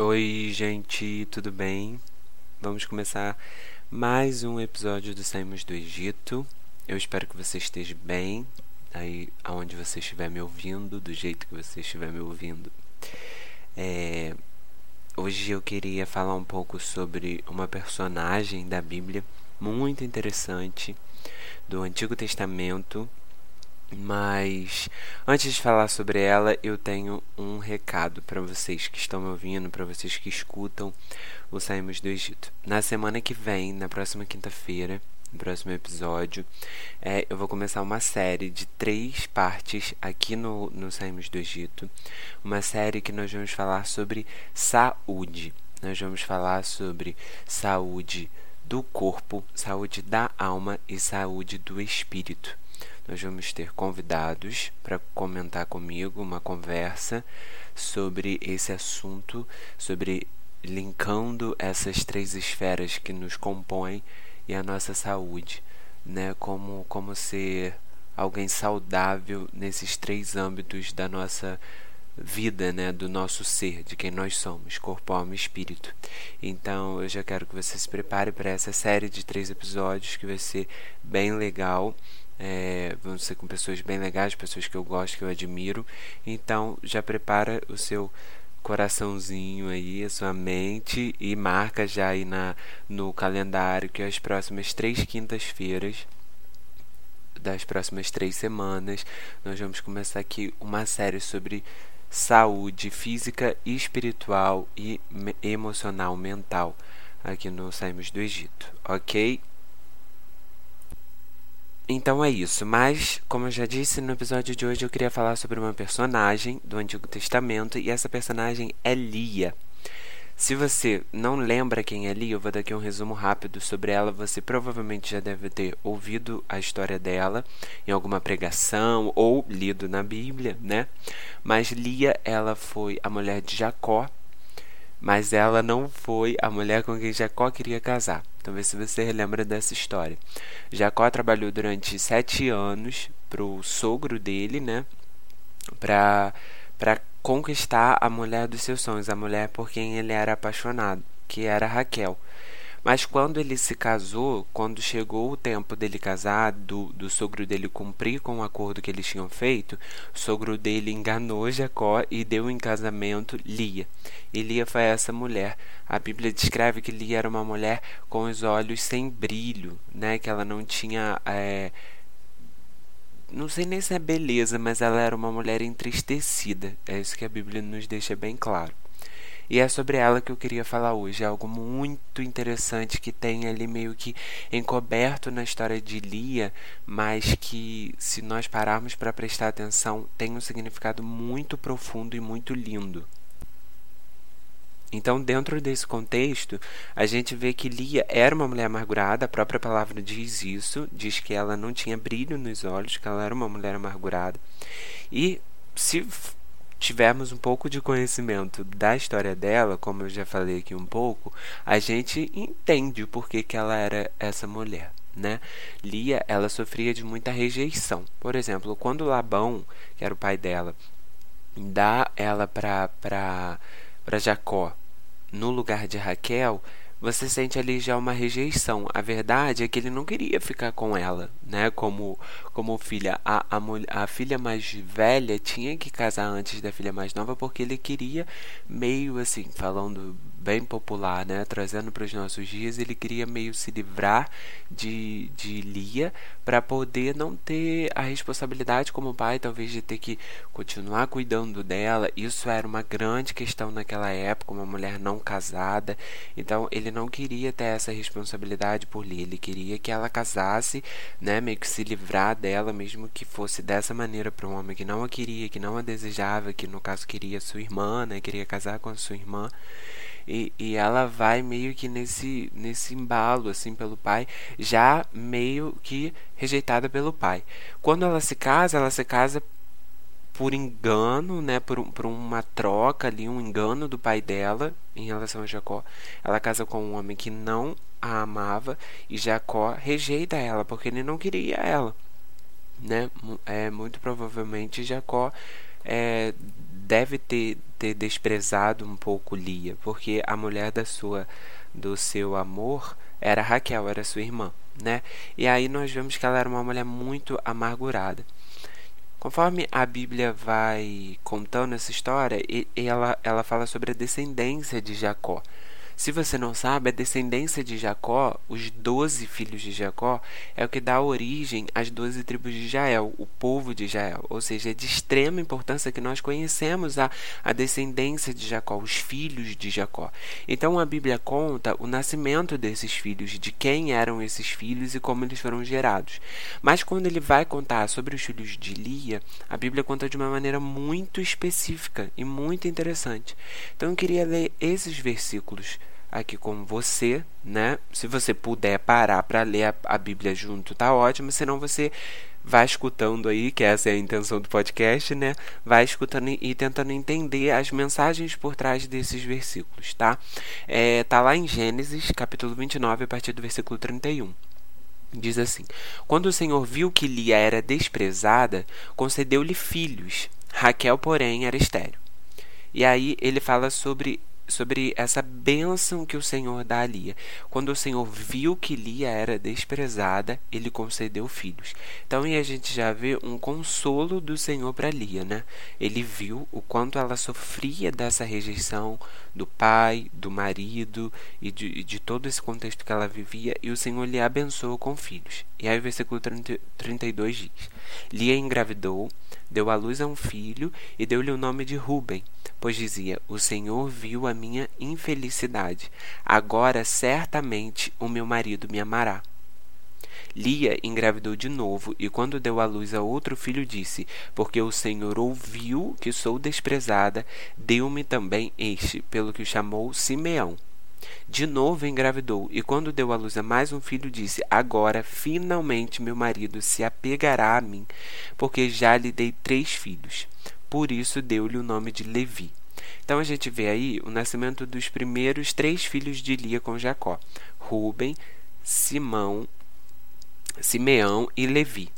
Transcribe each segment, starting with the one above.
Oi, gente, tudo bem? Vamos começar mais um episódio do Saímos do Egito. Eu espero que você esteja bem, aí aonde você estiver me ouvindo, do jeito que você estiver me ouvindo. É, hoje eu queria falar um pouco sobre uma personagem da Bíblia muito interessante do Antigo Testamento mas antes de falar sobre ela, eu tenho um recado para vocês que estão me ouvindo, para vocês que escutam o Saímos do Egito. Na semana que vem, na próxima quinta-feira, no próximo episódio, é, eu vou começar uma série de três partes aqui no, no Saímos do Egito. Uma série que nós vamos falar sobre saúde. Nós vamos falar sobre saúde do corpo, saúde da alma e saúde do espírito nós vamos ter convidados para comentar comigo uma conversa sobre esse assunto, sobre linkando essas três esferas que nos compõem e a nossa saúde, né? Como como ser alguém saudável nesses três âmbitos da nossa vida, né, do nosso ser, de quem nós somos, corpo, alma e espírito. Então, eu já quero que você se prepare para essa série de três episódios que vai ser bem legal é, vão ser com pessoas bem legais, pessoas que eu gosto, que eu admiro. Então já prepara o seu coraçãozinho aí, a sua mente e marca já aí na, no calendário que as próximas três quintas-feiras das próximas três semanas nós vamos começar aqui uma série sobre saúde física, espiritual e emocional, mental aqui no Saímos do Egito, ok? Então é isso, mas como eu já disse no episódio de hoje, eu queria falar sobre uma personagem do Antigo Testamento e essa personagem é Lia. Se você não lembra quem é Lia, eu vou dar aqui um resumo rápido sobre ela. Você provavelmente já deve ter ouvido a história dela em alguma pregação ou lido na Bíblia, né? Mas Lia, ela foi a mulher de Jacó, mas ela não foi a mulher com quem Jacó queria casar. Então, vê se você relembra dessa história. Jacó trabalhou durante sete anos para o sogro dele, né? Para conquistar a mulher dos seus sonhos, a mulher por quem ele era apaixonado, que era Raquel. Mas quando ele se casou, quando chegou o tempo dele casar, do, do sogro dele cumprir com o acordo que eles tinham feito, o sogro dele enganou Jacó e deu em casamento Lia. E Lia foi essa mulher. A Bíblia descreve que Lia era uma mulher com os olhos sem brilho, né? Que ela não tinha. É, não sei nem se é beleza, mas ela era uma mulher entristecida. É isso que a Bíblia nos deixa bem claro. E é sobre ela que eu queria falar hoje. É algo muito interessante que tem ali meio que encoberto na história de Lia, mas que, se nós pararmos para prestar atenção, tem um significado muito profundo e muito lindo. Então, dentro desse contexto, a gente vê que Lia era uma mulher amargurada, a própria palavra diz isso, diz que ela não tinha brilho nos olhos, que ela era uma mulher amargurada. E se tivermos um pouco de conhecimento da história dela, como eu já falei aqui um pouco, a gente entende o porquê que ela era essa mulher. Né? Lia, ela sofria de muita rejeição. Por exemplo, quando Labão, que era o pai dela, dá ela para Jacó no lugar de Raquel, você sente ali já uma rejeição. A verdade é que ele não queria ficar com ela, né? Como, como filha. A, a, a filha mais velha tinha que casar antes da filha mais nova porque ele queria, meio assim, falando bem popular, né? Trazendo para os nossos dias, ele queria meio se livrar de, de Lia para poder não ter a responsabilidade como pai, talvez de ter que continuar cuidando dela. Isso era uma grande questão naquela época, uma mulher não casada. Então ele não queria ter essa responsabilidade por Lia, ele queria que ela casasse, né? Meio que se livrar dela, mesmo que fosse dessa maneira para um homem que não a queria, que não a desejava, que no caso queria sua irmã, né? Queria casar com a sua irmã. E, e ela vai meio que nesse, nesse embalo, assim, pelo pai, já meio que rejeitada pelo pai. Quando ela se casa, ela se casa por engano, né, por, por uma troca ali, um engano do pai dela em relação a Jacó. Ela casa com um homem que não a amava e Jacó rejeita ela porque ele não queria ela, né? É muito provavelmente Jacó é, deve ter, ter desprezado um pouco Lia, porque a mulher da sua do seu amor era Raquel, era sua irmã, né? E aí nós vemos que ela era uma mulher muito amargurada. Conforme a Bíblia vai contando essa história, ela, ela fala sobre a descendência de Jacó. Se você não sabe, a descendência de Jacó, os doze filhos de Jacó, é o que dá origem às doze tribos de Israel, o povo de Israel. Ou seja, é de extrema importância que nós conhecemos a, a descendência de Jacó, os filhos de Jacó. Então a Bíblia conta o nascimento desses filhos, de quem eram esses filhos e como eles foram gerados. Mas quando ele vai contar sobre os filhos de Lia, a Bíblia conta de uma maneira muito específica e muito interessante. Então eu queria ler esses versículos aqui com você, né? Se você puder parar para ler a, a, Bíblia junto, tá ótimo. Senão você vai escutando aí, que essa é a intenção do podcast, né? Vai escutando e tentando entender as mensagens por trás desses versículos, tá? É, tá lá em Gênesis, capítulo 29, a partir do versículo 31. Diz assim: Quando o Senhor viu que Lia era desprezada, concedeu-lhe filhos. Raquel, porém, era estéril. E aí ele fala sobre sobre essa bênção que o Senhor dá a Lia. Quando o Senhor viu que Lia era desprezada, ele concedeu filhos. Então, aí a gente já vê um consolo do Senhor para Lia, né? Ele viu o quanto ela sofria dessa rejeição do pai, do marido e de, de todo esse contexto que ela vivia, e o Senhor lhe abençoou com filhos. E aí o versículo 30, 32 diz: Lia engravidou, deu à luz a um filho e deu-lhe o nome de Ruben pois dizia: O Senhor viu a minha infelicidade. Agora certamente o meu marido me amará. Lia engravidou de novo e, quando deu à luz a outro filho, disse: Porque o Senhor ouviu que sou desprezada, deu-me também este, pelo que o chamou Simeão. De novo engravidou e, quando deu à luz a mais um filho, disse: Agora finalmente meu marido se apegará a mim, porque já lhe dei três filhos por isso deu-lhe o nome de Levi. Então a gente vê aí o nascimento dos primeiros três filhos de Lia com Jacó: Ruben, Simão, Simeão e Levi.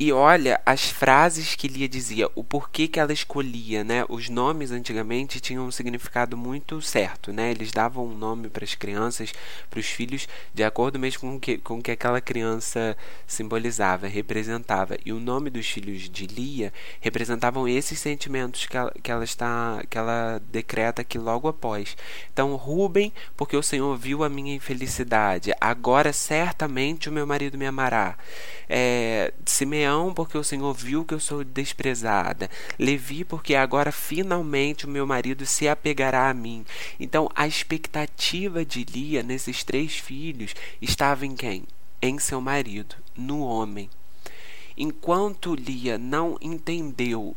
E olha as frases que Lia dizia, o porquê que ela escolhia, né? Os nomes antigamente tinham um significado muito certo, né? Eles davam um nome para as crianças, para os filhos, de acordo mesmo com que, com que aquela criança simbolizava, representava. E o nome dos filhos de Lia representavam esses sentimentos que ela, que ela está, que ela decreta aqui logo após. Então, Ruben, porque o Senhor viu a minha infelicidade, agora certamente o meu marido me amará. É, Simeão Simeão, porque o Senhor viu que eu sou desprezada. Levi, porque agora finalmente o meu marido se apegará a mim. Então, a expectativa de Lia nesses três filhos estava em quem? Em seu marido, no homem. Enquanto Lia não entendeu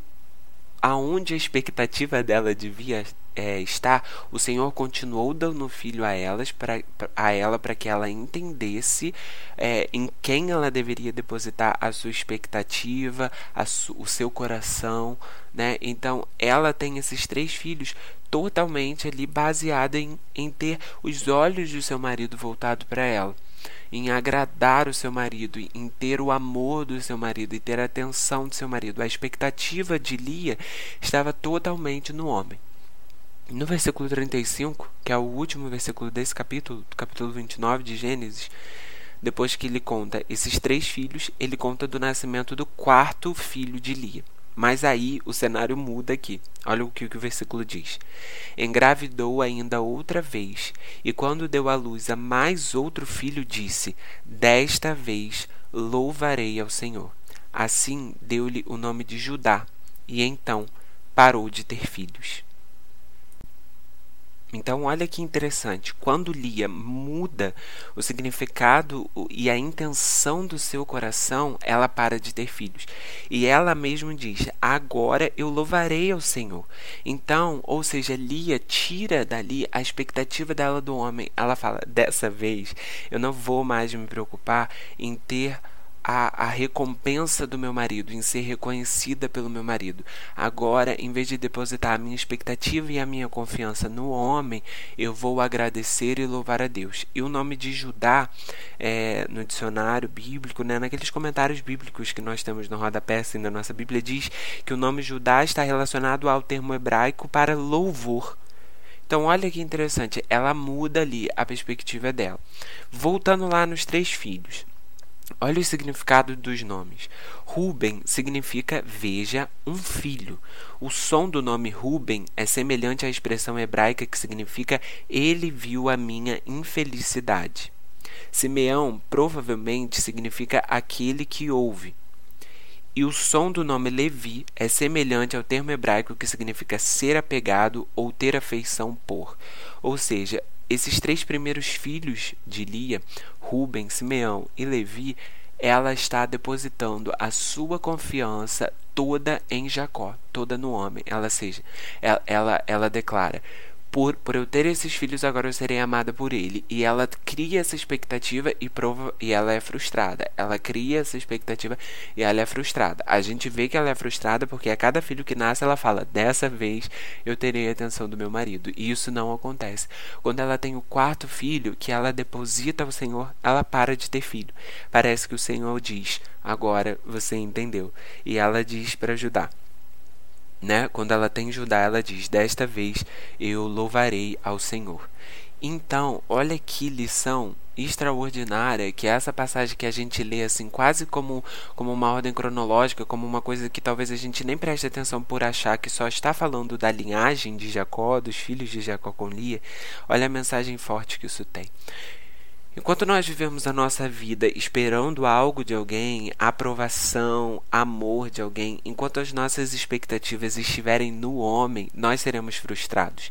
aonde a expectativa dela devia é, estar, o Senhor continuou dando filho a elas para a ela para que ela entendesse é, em quem ela deveria depositar a sua expectativa, a su, o seu coração, né? Então ela tem esses três filhos totalmente ali baseada em, em ter os olhos do seu marido voltado para ela em agradar o seu marido, em ter o amor do seu marido e ter a atenção do seu marido. A expectativa de Lia estava totalmente no homem. No versículo 35, que é o último versículo desse capítulo, capítulo 29 de Gênesis, depois que ele conta esses três filhos, ele conta do nascimento do quarto filho de Lia. Mas aí o cenário muda aqui. Olha o que, o versículo diz. Engravidou ainda outra vez, e quando deu à luz a mais outro filho, disse: Desta vez louvarei ao Senhor. Assim deu-lhe o nome de Judá, e então parou de ter filhos. Então, olha que interessante. Quando Lia muda o significado e a intenção do seu coração, ela para de ter filhos. E ela mesma diz: Agora eu louvarei ao Senhor. Então, ou seja, Lia tira dali a expectativa dela do homem. Ela fala: Dessa vez eu não vou mais me preocupar em ter a, a recompensa do meu marido, em ser reconhecida pelo meu marido. Agora, em vez de depositar a minha expectativa e a minha confiança no homem, eu vou agradecer e louvar a Deus. E o nome de Judá, é, no dicionário bíblico, né, naqueles comentários bíblicos que nós temos no rodapé assim, da nossa Bíblia, diz que o nome Judá está relacionado ao termo hebraico para louvor. Então, olha que interessante, ela muda ali a perspectiva dela. Voltando lá nos três filhos. Olha o significado dos nomes. Ruben significa veja um filho. O som do nome Ruben é semelhante à expressão hebraica que significa ele viu a minha infelicidade. Simeão provavelmente significa aquele que ouve. E o som do nome Levi é semelhante ao termo hebraico que significa ser apegado ou ter afeição por. Ou seja, esses três primeiros filhos de Lia, Ruben, Simeão e Levi, ela está depositando a sua confiança toda em Jacó, toda no homem. Ela seja, ela, ela, ela declara: por, por eu ter esses filhos, agora eu serei amada por ele. E ela cria essa expectativa e, prova, e ela é frustrada. Ela cria essa expectativa e ela é frustrada. A gente vê que ela é frustrada porque a cada filho que nasce, ela fala: Dessa vez eu terei a atenção do meu marido. E isso não acontece. Quando ela tem o quarto filho, que ela deposita ao Senhor, ela para de ter filho. Parece que o Senhor diz: Agora você entendeu. E ela diz para Judá: né? Quando ela tem Judá, ela diz: Desta vez eu louvarei ao Senhor. Então, olha que lição extraordinária que é essa passagem que a gente lê assim quase como como uma ordem cronológica, como uma coisa que talvez a gente nem preste atenção por achar que só está falando da linhagem de Jacó, dos filhos de Jacó com Lia. Olha a mensagem forte que isso tem. Enquanto nós vivemos a nossa vida esperando algo de alguém, aprovação, amor de alguém, enquanto as nossas expectativas estiverem no homem, nós seremos frustrados.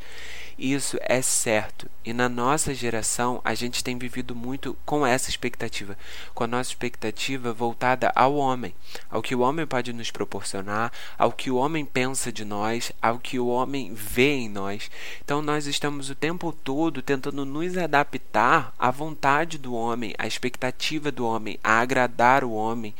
Isso é certo. E na nossa geração, a gente tem vivido muito com essa expectativa, com a nossa expectativa voltada ao homem, ao que o homem pode nos proporcionar, ao que o homem pensa de nós, ao que o homem vê em nós. Então nós estamos o tempo todo tentando nos adaptar à vontade do homem, à expectativa do homem, a agradar o homem.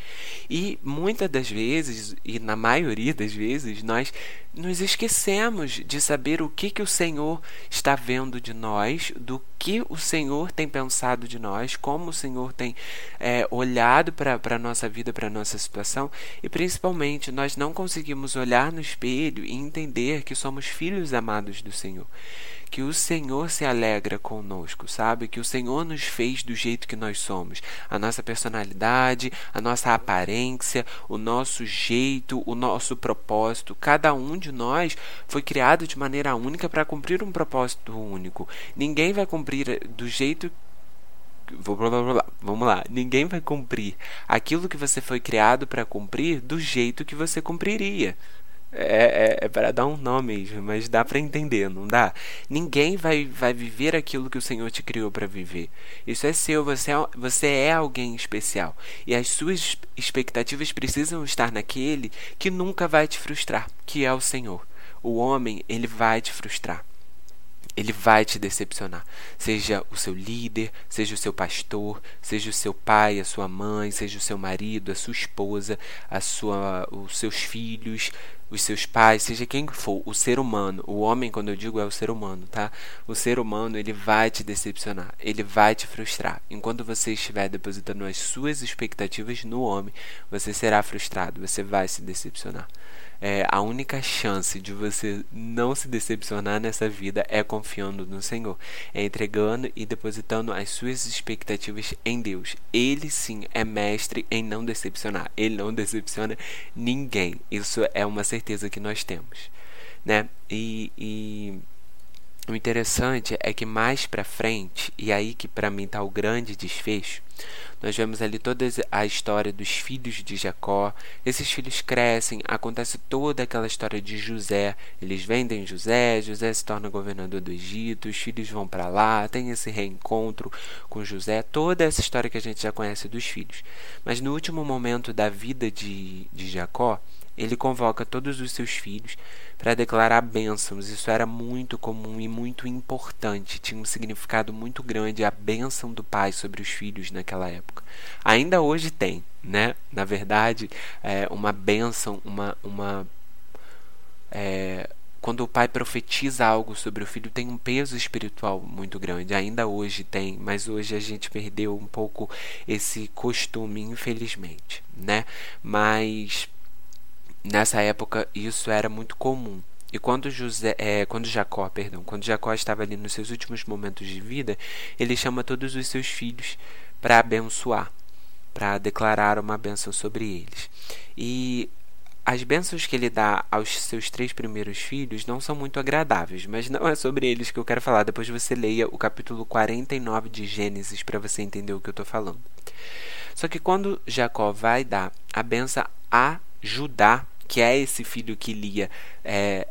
E muitas das vezes, e na maioria das vezes, nós nos esquecemos de saber o que, que o Senhor está vendo de nós, do que o Senhor tem pensado de nós, como o Senhor tem é, olhado para a nossa vida, para a nossa situação, e principalmente nós não conseguimos olhar no espelho e entender que somos filhos amados do Senhor que o Senhor se alegra conosco, sabe? Que o Senhor nos fez do jeito que nós somos. A nossa personalidade, a nossa aparência, o nosso jeito, o nosso propósito. Cada um de nós foi criado de maneira única para cumprir um propósito único. Ninguém vai cumprir do jeito Vamos lá. Ninguém vai cumprir aquilo que você foi criado para cumprir do jeito que você cumpriria. É, é, é para dar um nome, mas dá para entender, não dá? Ninguém vai, vai viver aquilo que o Senhor te criou para viver. Isso é seu, você é, você é alguém especial. E as suas expectativas precisam estar naquele que nunca vai te frustrar, que é o Senhor. O homem, ele vai te frustrar ele vai te decepcionar. Seja o seu líder, seja o seu pastor, seja o seu pai, a sua mãe, seja o seu marido, a sua esposa, a sua, os seus filhos, os seus pais, seja quem for, o ser humano, o homem, quando eu digo é o ser humano, tá? O ser humano, ele vai te decepcionar, ele vai te frustrar. Enquanto você estiver depositando as suas expectativas no homem, você será frustrado, você vai se decepcionar é, a única chance de você não se decepcionar nessa vida é confiando no Senhor, é entregando e depositando as suas expectativas em Deus. Ele sim é mestre em não decepcionar. Ele não decepciona ninguém. Isso é uma certeza que nós temos, né? E, e o interessante é que mais para frente, e aí que para mim está o grande desfecho, nós vemos ali toda a história dos filhos de Jacó. Esses filhos crescem, acontece toda aquela história de José. Eles vendem José, José se torna governador do Egito, os filhos vão para lá, tem esse reencontro com José, toda essa história que a gente já conhece dos filhos. Mas no último momento da vida de, de Jacó, ele convoca todos os seus filhos para declarar bênçãos. Isso era muito comum e muito importante. Tinha um significado muito grande a bênção do pai sobre os filhos naquela época. Ainda hoje tem, né? Na verdade, é uma bênção, uma, uma é, quando o pai profetiza algo sobre o filho, tem um peso espiritual muito grande. Ainda hoje tem, mas hoje a gente perdeu um pouco esse costume, infelizmente, né? Mas nessa época isso era muito comum. E quando José, é, quando Jacó, perdão, quando Jacó estava ali nos seus últimos momentos de vida, ele chama todos os seus filhos para abençoar, para declarar uma bênção sobre eles. E as bênçãos que ele dá aos seus três primeiros filhos não são muito agradáveis, mas não é sobre eles que eu quero falar. Depois você leia o capítulo 49 de Gênesis para você entender o que eu estou falando. Só que quando Jacó vai dar a benção a Judá, que é esse filho que Lia é,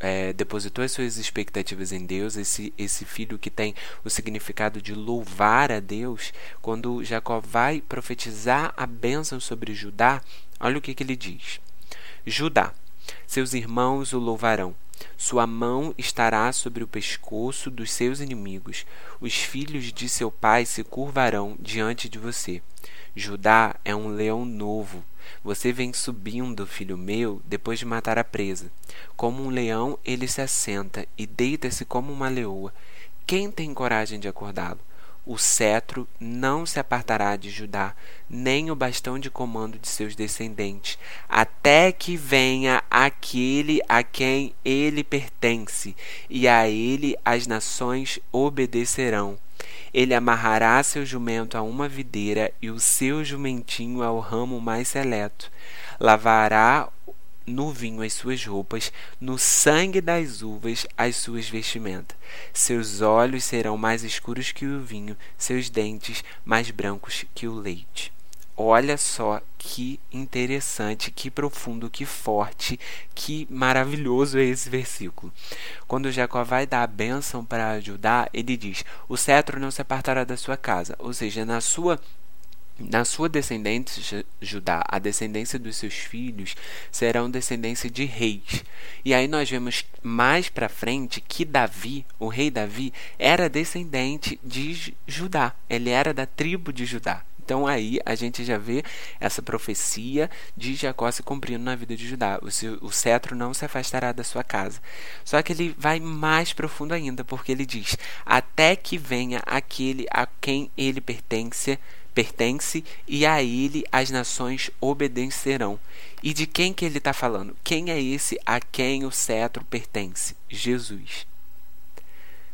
é, depositou as suas expectativas em Deus, esse, esse filho que tem o significado de louvar a Deus, quando Jacó vai profetizar a bênção sobre Judá, olha o que, que ele diz. Judá. Seus irmãos o louvarão. Sua mão estará sobre o pescoço dos seus inimigos. Os filhos de seu pai se curvarão diante de você. Judá é um leão novo. Você vem subindo, filho meu, depois de matar a presa. Como um leão, ele se assenta e deita-se como uma leoa. Quem tem coragem de acordá-lo? O cetro não se apartará de Judá, nem o bastão de comando de seus descendentes, até que venha aquele a quem ele pertence, e a ele as nações obedecerão. Ele amarrará seu jumento a uma videira e o seu jumentinho ao ramo mais seleto. Lavará no vinho as suas roupas, no sangue das uvas as suas vestimentas. Seus olhos serão mais escuros que o vinho, seus dentes mais brancos que o leite. Olha só que interessante, que profundo, que forte, que maravilhoso é esse versículo. Quando Jacó vai dar a bênção para ajudar, ele diz: O cetro não se apartará da sua casa, ou seja, na sua na sua descendência, Judá, a descendência dos seus filhos serão descendência de reis. E aí nós vemos mais para frente que Davi, o rei Davi, era descendente de Judá. Ele era da tribo de Judá. Então aí a gente já vê essa profecia de Jacó se cumprindo na vida de Judá. O, o cetro não se afastará da sua casa. Só que ele vai mais profundo ainda, porque ele diz: até que venha aquele a quem ele pertence pertence e a ele as nações obedecerão. E de quem que ele está falando? Quem é esse a quem o cetro pertence? Jesus.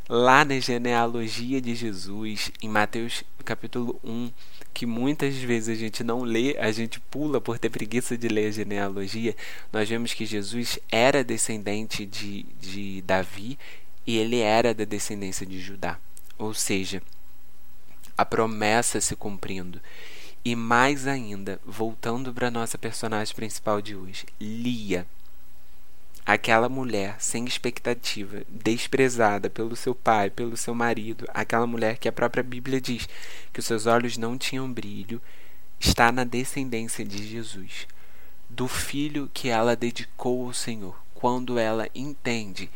Lá na genealogia de Jesus, em Mateus capítulo 1, que muitas vezes a gente não lê, a gente pula por ter preguiça de ler a genealogia, nós vemos que Jesus era descendente de, de Davi e ele era da descendência de Judá. Ou seja, a promessa se cumprindo. E mais ainda, voltando para nossa personagem principal de hoje, Lia. Aquela mulher sem expectativa, desprezada pelo seu pai, pelo seu marido, aquela mulher que a própria Bíblia diz que os seus olhos não tinham brilho, está na descendência de Jesus, do filho que ela dedicou ao Senhor. Quando ela entende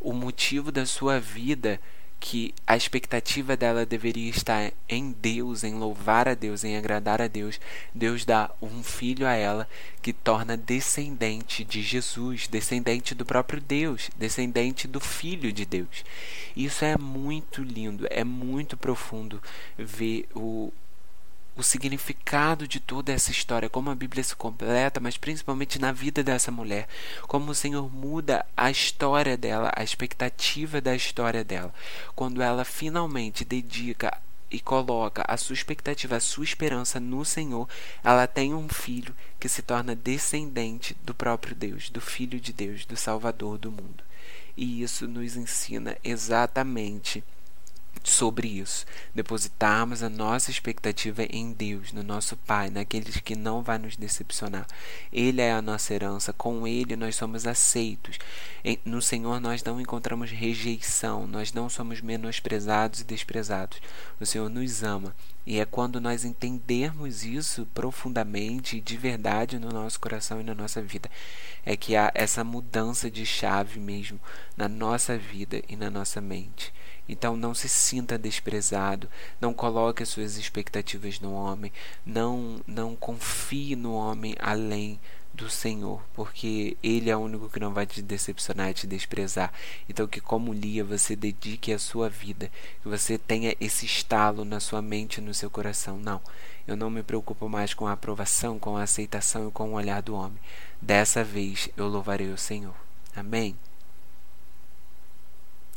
o motivo da sua vida que a expectativa dela deveria estar em Deus, em louvar a Deus, em agradar a Deus, Deus dá um filho a ela que torna descendente de Jesus, descendente do próprio Deus, descendente do Filho de Deus. Isso é muito lindo, é muito profundo ver o, o significado de toda essa história, como a Bíblia se completa, mas principalmente na vida dessa mulher, como o Senhor muda a história dela, a expectativa da história dela, quando ela finalmente dedica e coloca a sua expectativa, a sua esperança no Senhor, ela tem um filho que se torna descendente do próprio Deus, do Filho de Deus, do Salvador do mundo. E isso nos ensina exatamente sobre isso, depositarmos a nossa expectativa em Deus, no nosso Pai, naqueles que não vai nos decepcionar. Ele é a nossa herança, com ele nós somos aceitos. No Senhor nós não encontramos rejeição, nós não somos menosprezados e desprezados. O Senhor nos ama. E é quando nós entendermos isso profundamente e de verdade no nosso coração e na nossa vida, é que há essa mudança de chave mesmo na nossa vida e na nossa mente. Então não se sinta desprezado, não coloque as suas expectativas no homem, não não confie no homem além do Senhor, porque Ele é o único que não vai te decepcionar e te desprezar. Então, que como Lia, você dedique a sua vida, que você tenha esse estalo na sua mente e no seu coração. Não, eu não me preocupo mais com a aprovação, com a aceitação e com o olhar do homem. Dessa vez eu louvarei o Senhor. Amém.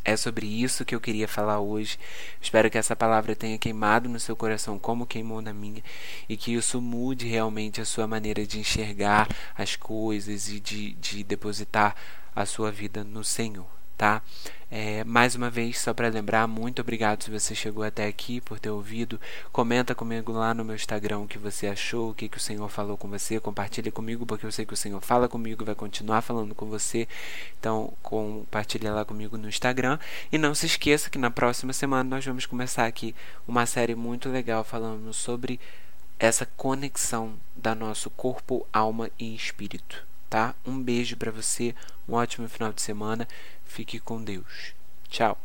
É sobre isso que eu queria falar hoje. Espero que essa palavra tenha queimado no seu coração como queimou na minha e que isso mude realmente a sua maneira de enxergar as coisas e de, de depositar a sua vida no Senhor tá? É, mais uma vez, só para lembrar, muito obrigado se você chegou até aqui por ter ouvido. Comenta comigo lá no meu Instagram o que você achou, o que, que o Senhor falou com você. Compartilhe comigo, porque eu sei que o Senhor fala comigo, vai continuar falando com você. Então, compartilhe lá comigo no Instagram. E não se esqueça que na próxima semana nós vamos começar aqui uma série muito legal falando sobre essa conexão da nosso corpo, alma e espírito tá? Um beijo para você, um ótimo final de semana. Fique com Deus. Tchau.